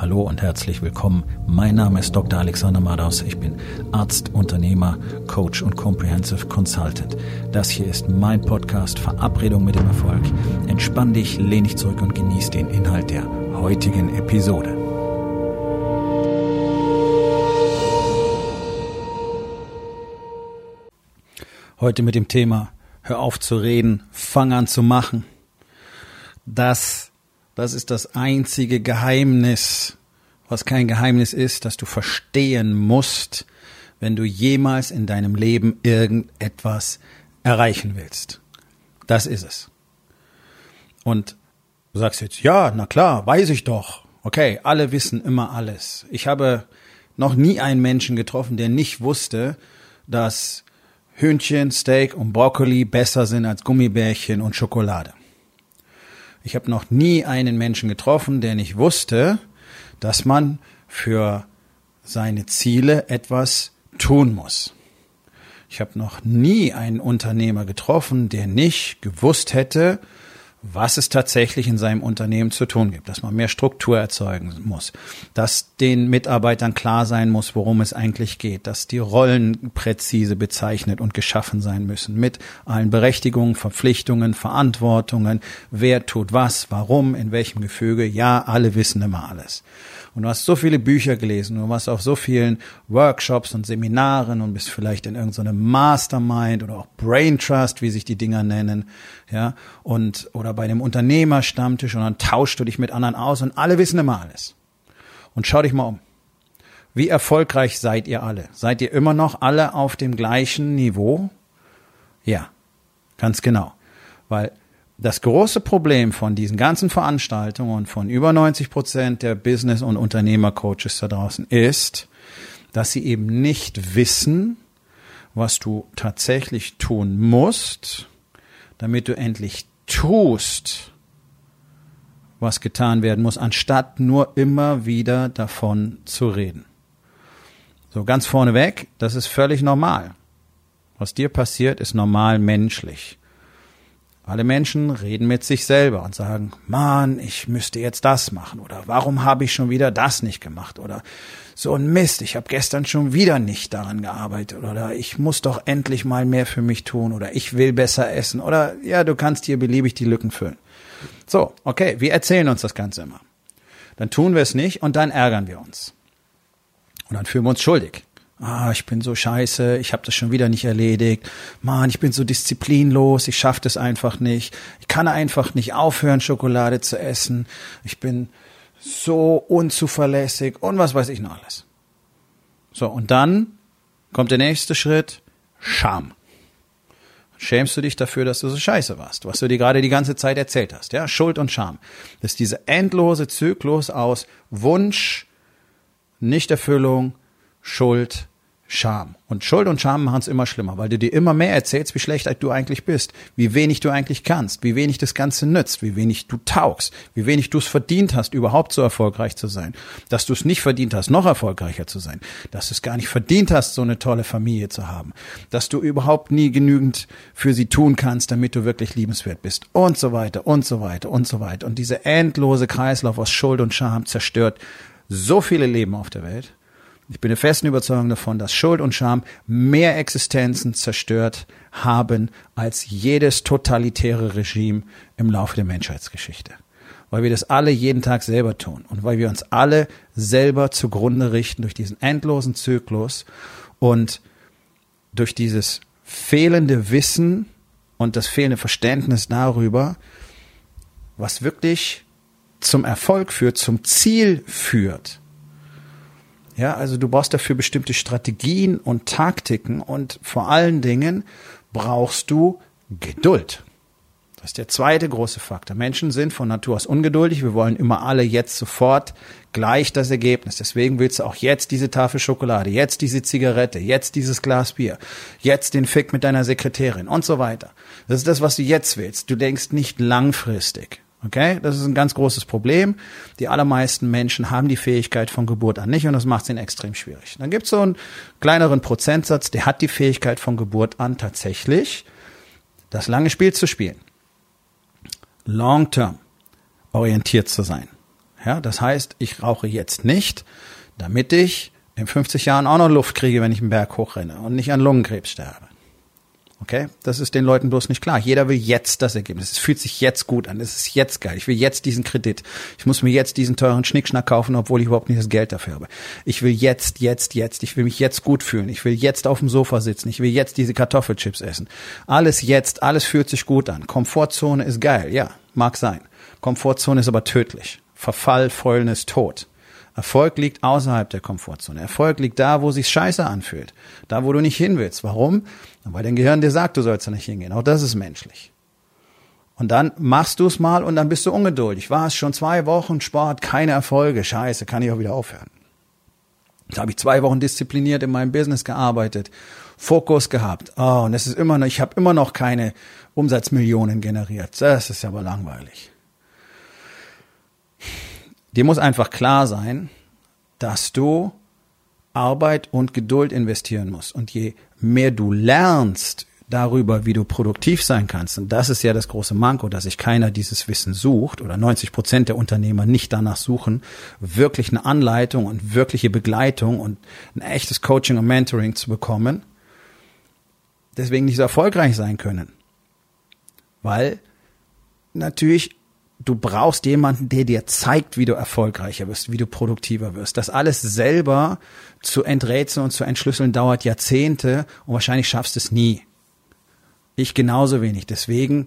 Hallo und herzlich willkommen. Mein Name ist Dr. Alexander Madaus. Ich bin Arzt, Unternehmer, Coach und Comprehensive Consultant. Das hier ist mein Podcast Verabredung mit dem Erfolg. Entspann dich, lehn dich zurück und genieß den Inhalt der heutigen Episode. Heute mit dem Thema Hör auf zu reden, fang an zu machen. Das das ist das einzige Geheimnis, was kein Geheimnis ist, dass du verstehen musst, wenn du jemals in deinem Leben irgendetwas erreichen willst. Das ist es. Und du sagst jetzt, ja, na klar, weiß ich doch. Okay, alle wissen immer alles. Ich habe noch nie einen Menschen getroffen, der nicht wusste, dass Hühnchen, Steak und Brokkoli besser sind als Gummibärchen und Schokolade. Ich habe noch nie einen Menschen getroffen, der nicht wusste, dass man für seine Ziele etwas tun muss. Ich habe noch nie einen Unternehmer getroffen, der nicht gewusst hätte, was es tatsächlich in seinem Unternehmen zu tun gibt, dass man mehr Struktur erzeugen muss, dass den Mitarbeitern klar sein muss, worum es eigentlich geht, dass die Rollen präzise bezeichnet und geschaffen sein müssen, mit allen Berechtigungen, Verpflichtungen, Verantwortungen, wer tut was, warum, in welchem Gefüge, ja, alle wissen immer alles. Und du hast so viele Bücher gelesen, du warst auf so vielen Workshops und Seminaren und bist vielleicht in irgendeinem Mastermind oder auch Brain Trust, wie sich die Dinger nennen, ja, und, oder bei dem Unternehmerstammtisch und dann tauschst du dich mit anderen aus und alle wissen immer alles. Und schau dich mal um. Wie erfolgreich seid ihr alle? Seid ihr immer noch alle auf dem gleichen Niveau? Ja, ganz genau. Weil das große Problem von diesen ganzen Veranstaltungen und von über 90 Prozent der Business- und Unternehmercoaches da draußen ist, dass sie eben nicht wissen, was du tatsächlich tun musst, damit du endlich tust, was getan werden muss, anstatt nur immer wieder davon zu reden. So ganz vorneweg, das ist völlig normal. Was dir passiert, ist normal menschlich. Alle Menschen reden mit sich selber und sagen, Mann, ich müsste jetzt das machen oder warum habe ich schon wieder das nicht gemacht oder so ein Mist, ich habe gestern schon wieder nicht daran gearbeitet oder ich muss doch endlich mal mehr für mich tun oder ich will besser essen oder ja, du kannst hier beliebig die Lücken füllen. So, okay, wir erzählen uns das Ganze immer. Dann tun wir es nicht und dann ärgern wir uns. Und dann fühlen wir uns schuldig ah, ich bin so scheiße, ich habe das schon wieder nicht erledigt, Mann, ich bin so disziplinlos, ich schaffe das einfach nicht, ich kann einfach nicht aufhören, Schokolade zu essen, ich bin so unzuverlässig und was weiß ich noch alles. So, und dann kommt der nächste Schritt, Scham. Schämst du dich dafür, dass du so scheiße warst, was du dir gerade die ganze Zeit erzählt hast, ja? Schuld und Scham. Das ist diese endlose Zyklus aus Wunsch, Nichterfüllung, Schuld, Scham. Und Schuld und Scham machen es immer schlimmer, weil du dir immer mehr erzählst, wie schlecht du eigentlich bist, wie wenig du eigentlich kannst, wie wenig das Ganze nützt, wie wenig du taugst, wie wenig du es verdient hast, überhaupt so erfolgreich zu sein, dass du es nicht verdient hast, noch erfolgreicher zu sein, dass du es gar nicht verdient hast, so eine tolle Familie zu haben, dass du überhaupt nie genügend für sie tun kannst, damit du wirklich liebenswert bist. Und so weiter und so weiter und so weiter. Und diese endlose Kreislauf aus Schuld und Scham zerstört so viele Leben auf der Welt ich bin der festen Überzeugung davon, dass Schuld und Scham mehr Existenzen zerstört haben als jedes totalitäre Regime im Laufe der Menschheitsgeschichte. Weil wir das alle jeden Tag selber tun und weil wir uns alle selber zugrunde richten durch diesen endlosen Zyklus und durch dieses fehlende Wissen und das fehlende Verständnis darüber, was wirklich zum Erfolg führt, zum Ziel führt ja, also du brauchst dafür bestimmte Strategien und Taktiken und vor allen Dingen brauchst du Geduld. Das ist der zweite große Faktor. Menschen sind von Natur aus ungeduldig. Wir wollen immer alle jetzt sofort gleich das Ergebnis. Deswegen willst du auch jetzt diese Tafel Schokolade, jetzt diese Zigarette, jetzt dieses Glas Bier, jetzt den Fick mit deiner Sekretärin und so weiter. Das ist das, was du jetzt willst. Du denkst nicht langfristig. Okay, das ist ein ganz großes Problem. Die allermeisten Menschen haben die Fähigkeit von Geburt an nicht und das macht es ihnen extrem schwierig. Dann gibt es so einen kleineren Prozentsatz, der hat die Fähigkeit von Geburt an tatsächlich, das lange Spiel zu spielen. Long term orientiert zu sein. Ja, das heißt, ich rauche jetzt nicht, damit ich in 50 Jahren auch noch Luft kriege, wenn ich einen Berg hochrenne und nicht an Lungenkrebs sterbe. Okay? Das ist den Leuten bloß nicht klar. Jeder will jetzt das Ergebnis. Es fühlt sich jetzt gut an. Es ist jetzt geil. Ich will jetzt diesen Kredit. Ich muss mir jetzt diesen teuren Schnickschnack kaufen, obwohl ich überhaupt nicht das Geld dafür habe. Ich will jetzt, jetzt, jetzt. Ich will mich jetzt gut fühlen. Ich will jetzt auf dem Sofa sitzen. Ich will jetzt diese Kartoffelchips essen. Alles jetzt, alles fühlt sich gut an. Komfortzone ist geil. Ja, mag sein. Komfortzone ist aber tödlich. Verfall, Fäulnis, Tod. Erfolg liegt außerhalb der Komfortzone. Erfolg liegt da, wo sich scheiße anfühlt. Da, wo du nicht hin willst. Warum? Weil dein Gehirn dir sagt, du sollst da nicht hingehen. Auch das ist menschlich. Und dann machst du es mal und dann bist du ungeduldig. War es schon zwei Wochen Sport, keine Erfolge. Scheiße, kann ich auch wieder aufhören. Da habe ich zwei Wochen diszipliniert in meinem Business gearbeitet, Fokus gehabt. Oh, und es ist immer noch, ich habe immer noch keine Umsatzmillionen generiert. Das ist aber langweilig. Dir muss einfach klar sein, dass du Arbeit und Geduld investieren musst. Und je mehr du lernst darüber, wie du produktiv sein kannst, und das ist ja das große Manko, dass sich keiner dieses Wissen sucht oder 90 Prozent der Unternehmer nicht danach suchen, wirklich eine Anleitung und wirkliche Begleitung und ein echtes Coaching und Mentoring zu bekommen, deswegen nicht so erfolgreich sein können. Weil natürlich du brauchst jemanden, der dir zeigt, wie du erfolgreicher wirst, wie du produktiver wirst. Das alles selber zu enträtseln und zu entschlüsseln dauert Jahrzehnte und wahrscheinlich schaffst du es nie. Ich genauso wenig. Deswegen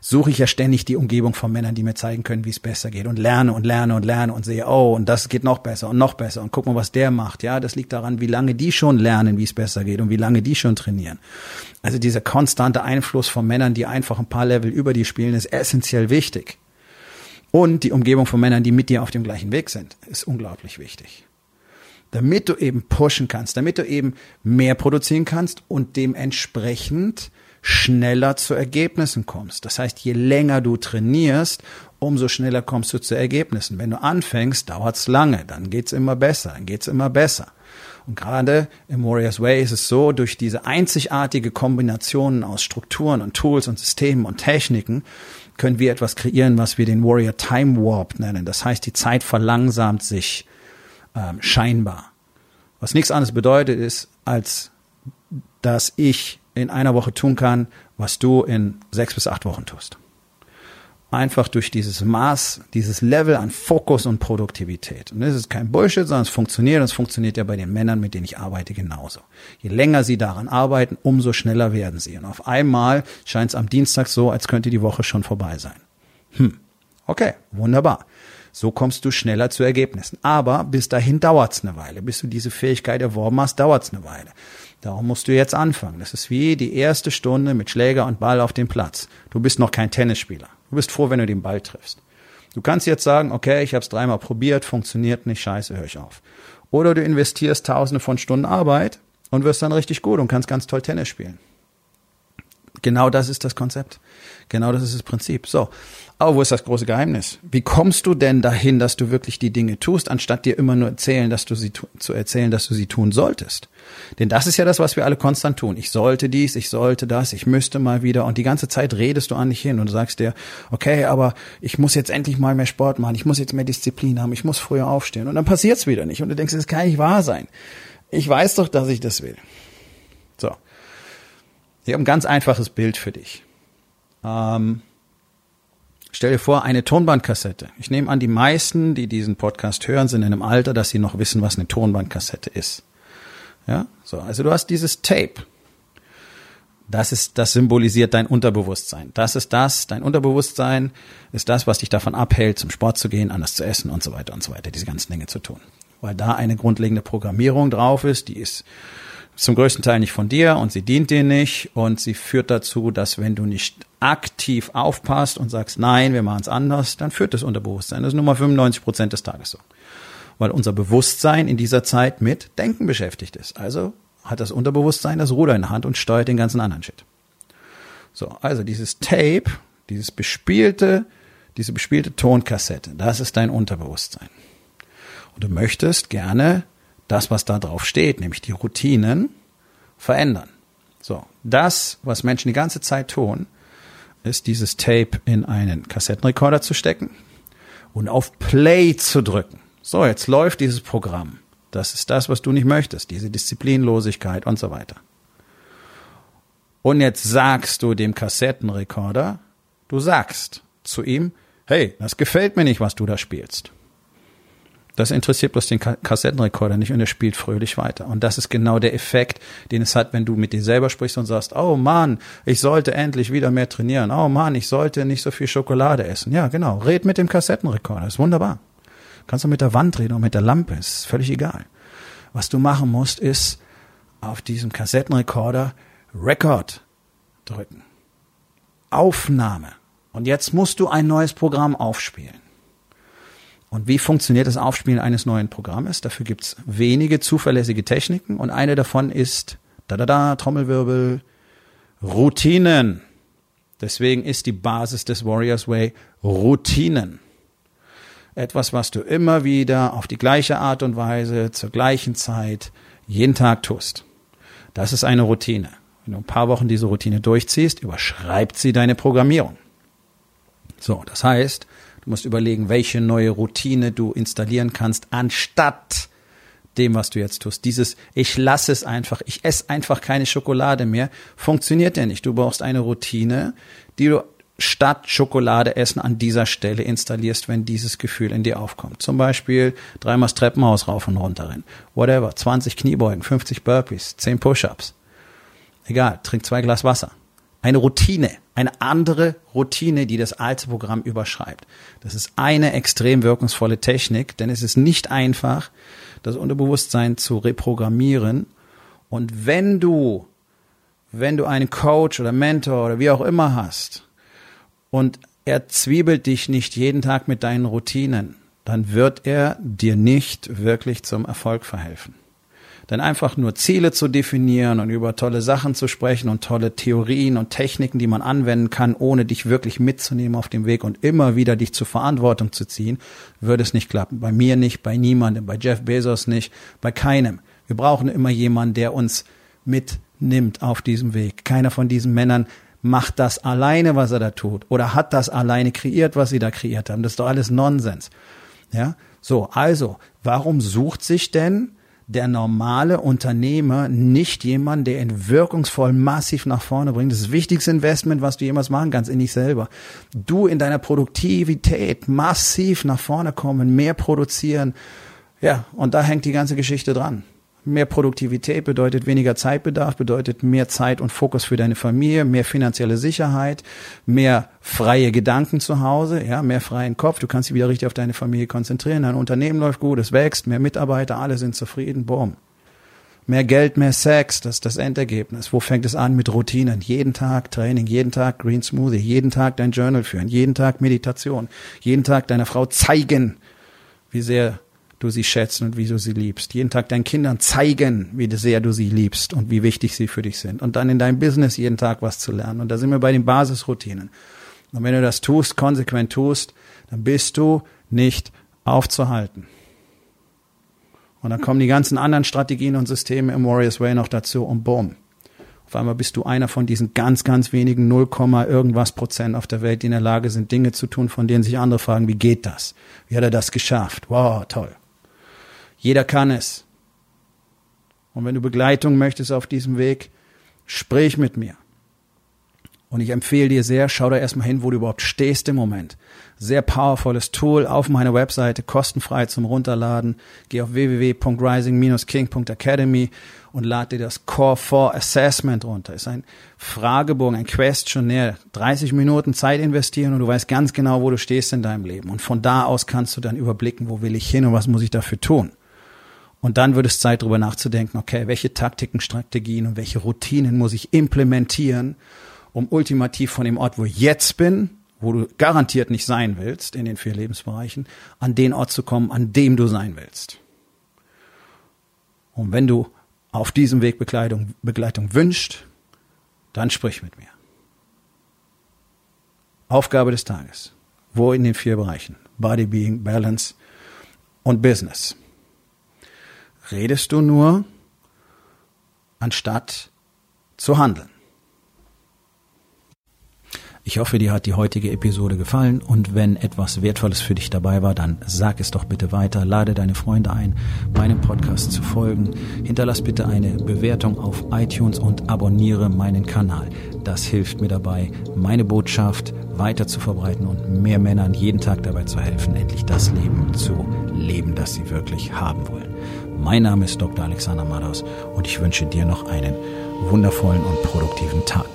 suche ich ja ständig die Umgebung von Männern, die mir zeigen können, wie es besser geht und lerne und lerne und lerne und sehe, oh, und das geht noch besser und noch besser und guck mal, was der macht. Ja, das liegt daran, wie lange die schon lernen, wie es besser geht und wie lange die schon trainieren. Also dieser konstante Einfluss von Männern, die einfach ein paar Level über die spielen, ist essentiell wichtig. Und die Umgebung von Männern, die mit dir auf dem gleichen Weg sind, ist unglaublich wichtig. Damit du eben pushen kannst, damit du eben mehr produzieren kannst und dementsprechend schneller zu Ergebnissen kommst. Das heißt, je länger du trainierst, umso schneller kommst du zu Ergebnissen. Wenn du anfängst, dauert's lange, dann geht's immer besser, dann geht's immer besser. Und gerade im Warriors Way ist es so, durch diese einzigartige Kombinationen aus Strukturen und Tools und Systemen und Techniken können wir etwas kreieren, was wir den Warrior Time Warp nennen. Das heißt, die Zeit verlangsamt sich ähm, scheinbar. Was nichts anderes bedeutet ist, als dass ich in einer Woche tun kann, was du in sechs bis acht Wochen tust. Einfach durch dieses Maß, dieses Level an Fokus und Produktivität. Und das ist kein Bullshit, sondern es funktioniert. Und es funktioniert ja bei den Männern, mit denen ich arbeite, genauso. Je länger sie daran arbeiten, umso schneller werden sie. Und auf einmal scheint es am Dienstag so, als könnte die Woche schon vorbei sein. Hm. Okay, wunderbar. So kommst du schneller zu Ergebnissen. Aber bis dahin dauert's eine Weile. Bis du diese Fähigkeit erworben hast, dauert's eine Weile. Darum musst du jetzt anfangen. Das ist wie die erste Stunde mit Schläger und Ball auf dem Platz. Du bist noch kein Tennisspieler. Du bist froh, wenn du den Ball triffst. Du kannst jetzt sagen, okay, ich habe es dreimal probiert, funktioniert nicht, scheiße, höre ich auf. Oder du investierst tausende von Stunden Arbeit und wirst dann richtig gut und kannst ganz toll Tennis spielen. Genau das ist das Konzept. Genau das ist das Prinzip. So. Aber wo ist das große Geheimnis? Wie kommst du denn dahin, dass du wirklich die Dinge tust, anstatt dir immer nur erzählen, dass du sie zu erzählen, dass du sie tun solltest? Denn das ist ja das, was wir alle konstant tun. Ich sollte dies, ich sollte das, ich müsste mal wieder. Und die ganze Zeit redest du an dich hin und sagst dir, okay, aber ich muss jetzt endlich mal mehr Sport machen, ich muss jetzt mehr Disziplin haben, ich muss früher aufstehen. Und dann passiert's wieder nicht. Und du denkst, das kann nicht wahr sein. Ich weiß doch, dass ich das will. So. Ich habe ein ganz einfaches Bild für dich. Ähm, Stell dir vor, eine Tonbandkassette. Ich nehme an, die meisten, die diesen Podcast hören, sind in einem Alter, dass sie noch wissen, was eine Tonbandkassette ist. Ja, so. Also du hast dieses Tape. Das ist, das symbolisiert dein Unterbewusstsein. Das ist das, dein Unterbewusstsein ist das, was dich davon abhält, zum Sport zu gehen, anders zu essen und so weiter und so weiter, diese ganzen Dinge zu tun. Weil da eine grundlegende Programmierung drauf ist, die ist zum größten Teil nicht von dir und sie dient dir nicht und sie führt dazu, dass wenn du nicht aktiv aufpasst und sagst, nein, wir machen es anders, dann führt das Unterbewusstsein. Das ist nur mal 95 Prozent des Tages so. Weil unser Bewusstsein in dieser Zeit mit Denken beschäftigt ist. Also hat das Unterbewusstsein das Ruder in der Hand und steuert den ganzen anderen Shit. So, also dieses Tape, dieses bespielte, diese bespielte Tonkassette, das ist dein Unterbewusstsein. Und du möchtest gerne das, was da drauf steht, nämlich die Routinen, verändern. So, das, was Menschen die ganze Zeit tun, ist dieses Tape in einen Kassettenrekorder zu stecken und auf Play zu drücken. So, jetzt läuft dieses Programm. Das ist das, was du nicht möchtest, diese Disziplinlosigkeit und so weiter. Und jetzt sagst du dem Kassettenrekorder, du sagst zu ihm, hey, das gefällt mir nicht, was du da spielst. Das interessiert bloß den Kassettenrekorder nicht und er spielt fröhlich weiter. Und das ist genau der Effekt, den es hat, wenn du mit dir selber sprichst und sagst, oh Mann, ich sollte endlich wieder mehr trainieren. Oh Mann, ich sollte nicht so viel Schokolade essen. Ja, genau. Red mit dem Kassettenrekorder. Ist wunderbar. Kannst du mit der Wand reden oder mit der Lampe. Ist völlig egal. Was du machen musst, ist auf diesem Kassettenrekorder Record drücken. Aufnahme. Und jetzt musst du ein neues Programm aufspielen. Und wie funktioniert das Aufspielen eines neuen Programmes? Dafür gibt's wenige zuverlässige Techniken und eine davon ist, da da da, Trommelwirbel, Routinen. Deswegen ist die Basis des Warriors Way Routinen. Etwas, was du immer wieder auf die gleiche Art und Weise, zur gleichen Zeit, jeden Tag tust. Das ist eine Routine. Wenn du ein paar Wochen diese Routine durchziehst, überschreibt sie deine Programmierung. So, das heißt, Du musst überlegen, welche neue Routine du installieren kannst, anstatt dem, was du jetzt tust. Dieses, ich lasse es einfach, ich esse einfach keine Schokolade mehr, funktioniert ja nicht. Du brauchst eine Routine, die du statt Schokolade essen an dieser Stelle installierst, wenn dieses Gefühl in dir aufkommt. Zum Beispiel dreimal das Treppenhaus rauf und runter rennen. Whatever. 20 Kniebeugen, 50 Burpees, 10 Push-Ups. Egal. Trink zwei Glas Wasser. Eine Routine, eine andere Routine, die das alte Programm überschreibt. Das ist eine extrem wirkungsvolle Technik, denn es ist nicht einfach, das Unterbewusstsein zu reprogrammieren. Und wenn du, wenn du einen Coach oder Mentor oder wie auch immer hast und er zwiebelt dich nicht jeden Tag mit deinen Routinen, dann wird er dir nicht wirklich zum Erfolg verhelfen. Denn einfach nur Ziele zu definieren und über tolle Sachen zu sprechen und tolle Theorien und Techniken, die man anwenden kann, ohne dich wirklich mitzunehmen auf dem Weg und immer wieder dich zur Verantwortung zu ziehen, würde es nicht klappen. Bei mir nicht, bei niemandem, bei Jeff Bezos nicht, bei keinem. Wir brauchen immer jemanden, der uns mitnimmt auf diesem Weg. Keiner von diesen Männern macht das alleine, was er da tut, oder hat das alleine kreiert, was sie da kreiert haben. Das ist doch alles Nonsens. Ja, so, also, warum sucht sich denn der normale Unternehmer nicht jemand, der ihn wirkungsvoll massiv nach vorne bringt. Das das wichtigste Investment, was du jemals machen kannst, in dich selber. Du in deiner Produktivität massiv nach vorne kommen, mehr produzieren. Ja, und da hängt die ganze Geschichte dran. Mehr Produktivität bedeutet weniger Zeitbedarf, bedeutet mehr Zeit und Fokus für deine Familie, mehr finanzielle Sicherheit, mehr freie Gedanken zu Hause, ja, mehr freien Kopf. Du kannst dich wieder richtig auf deine Familie konzentrieren. Dein Unternehmen läuft gut, es wächst, mehr Mitarbeiter, alle sind zufrieden, boom. Mehr Geld, mehr Sex, das ist das Endergebnis. Wo fängt es an mit Routinen? Jeden Tag Training, jeden Tag Green Smoothie, jeden Tag dein Journal führen, jeden Tag Meditation, jeden Tag deiner Frau zeigen, wie sehr du sie schätzt und wie du sie liebst. Jeden Tag deinen Kindern zeigen, wie sehr du sie liebst und wie wichtig sie für dich sind. Und dann in deinem Business jeden Tag was zu lernen. Und da sind wir bei den Basisroutinen. Und wenn du das tust, konsequent tust, dann bist du nicht aufzuhalten. Und dann kommen die ganzen anderen Strategien und Systeme im Warriors Way noch dazu und boom. Auf einmal bist du einer von diesen ganz, ganz wenigen 0, irgendwas Prozent auf der Welt, die in der Lage sind, Dinge zu tun, von denen sich andere fragen, wie geht das? Wie hat er das geschafft? Wow, toll. Jeder kann es. Und wenn du Begleitung möchtest auf diesem Weg, sprich mit mir. Und ich empfehle dir sehr, schau da erstmal hin, wo du überhaupt stehst im Moment. Sehr powervolles Tool auf meiner Webseite, kostenfrei zum Runterladen. Geh auf www.rising-king.academy und lad dir das Core 4 Assessment runter. Ist ein Fragebogen, ein Questionnaire. 30 Minuten Zeit investieren und du weißt ganz genau, wo du stehst in deinem Leben. Und von da aus kannst du dann überblicken, wo will ich hin und was muss ich dafür tun. Und dann wird es Zeit, darüber nachzudenken, okay, welche Taktiken, Strategien und welche Routinen muss ich implementieren, um ultimativ von dem Ort, wo ich jetzt bin, wo du garantiert nicht sein willst, in den vier Lebensbereichen, an den Ort zu kommen, an dem du sein willst. Und wenn du auf diesem Weg Begleitung, Begleitung wünscht, dann sprich mit mir. Aufgabe des Tages. Wo in den vier Bereichen? Body, Being, Balance und Business redest du nur, anstatt zu handeln. Ich hoffe, dir hat die heutige Episode gefallen und wenn etwas Wertvolles für dich dabei war, dann sag es doch bitte weiter, lade deine Freunde ein, meinem Podcast zu folgen, hinterlass bitte eine Bewertung auf iTunes und abonniere meinen Kanal. Das hilft mir dabei, meine Botschaft weiter zu verbreiten und mehr Männern jeden Tag dabei zu helfen, endlich das Leben zu leben, das sie wirklich haben wollen. Mein Name ist Dr. Alexander Madaus und ich wünsche dir noch einen wundervollen und produktiven Tag.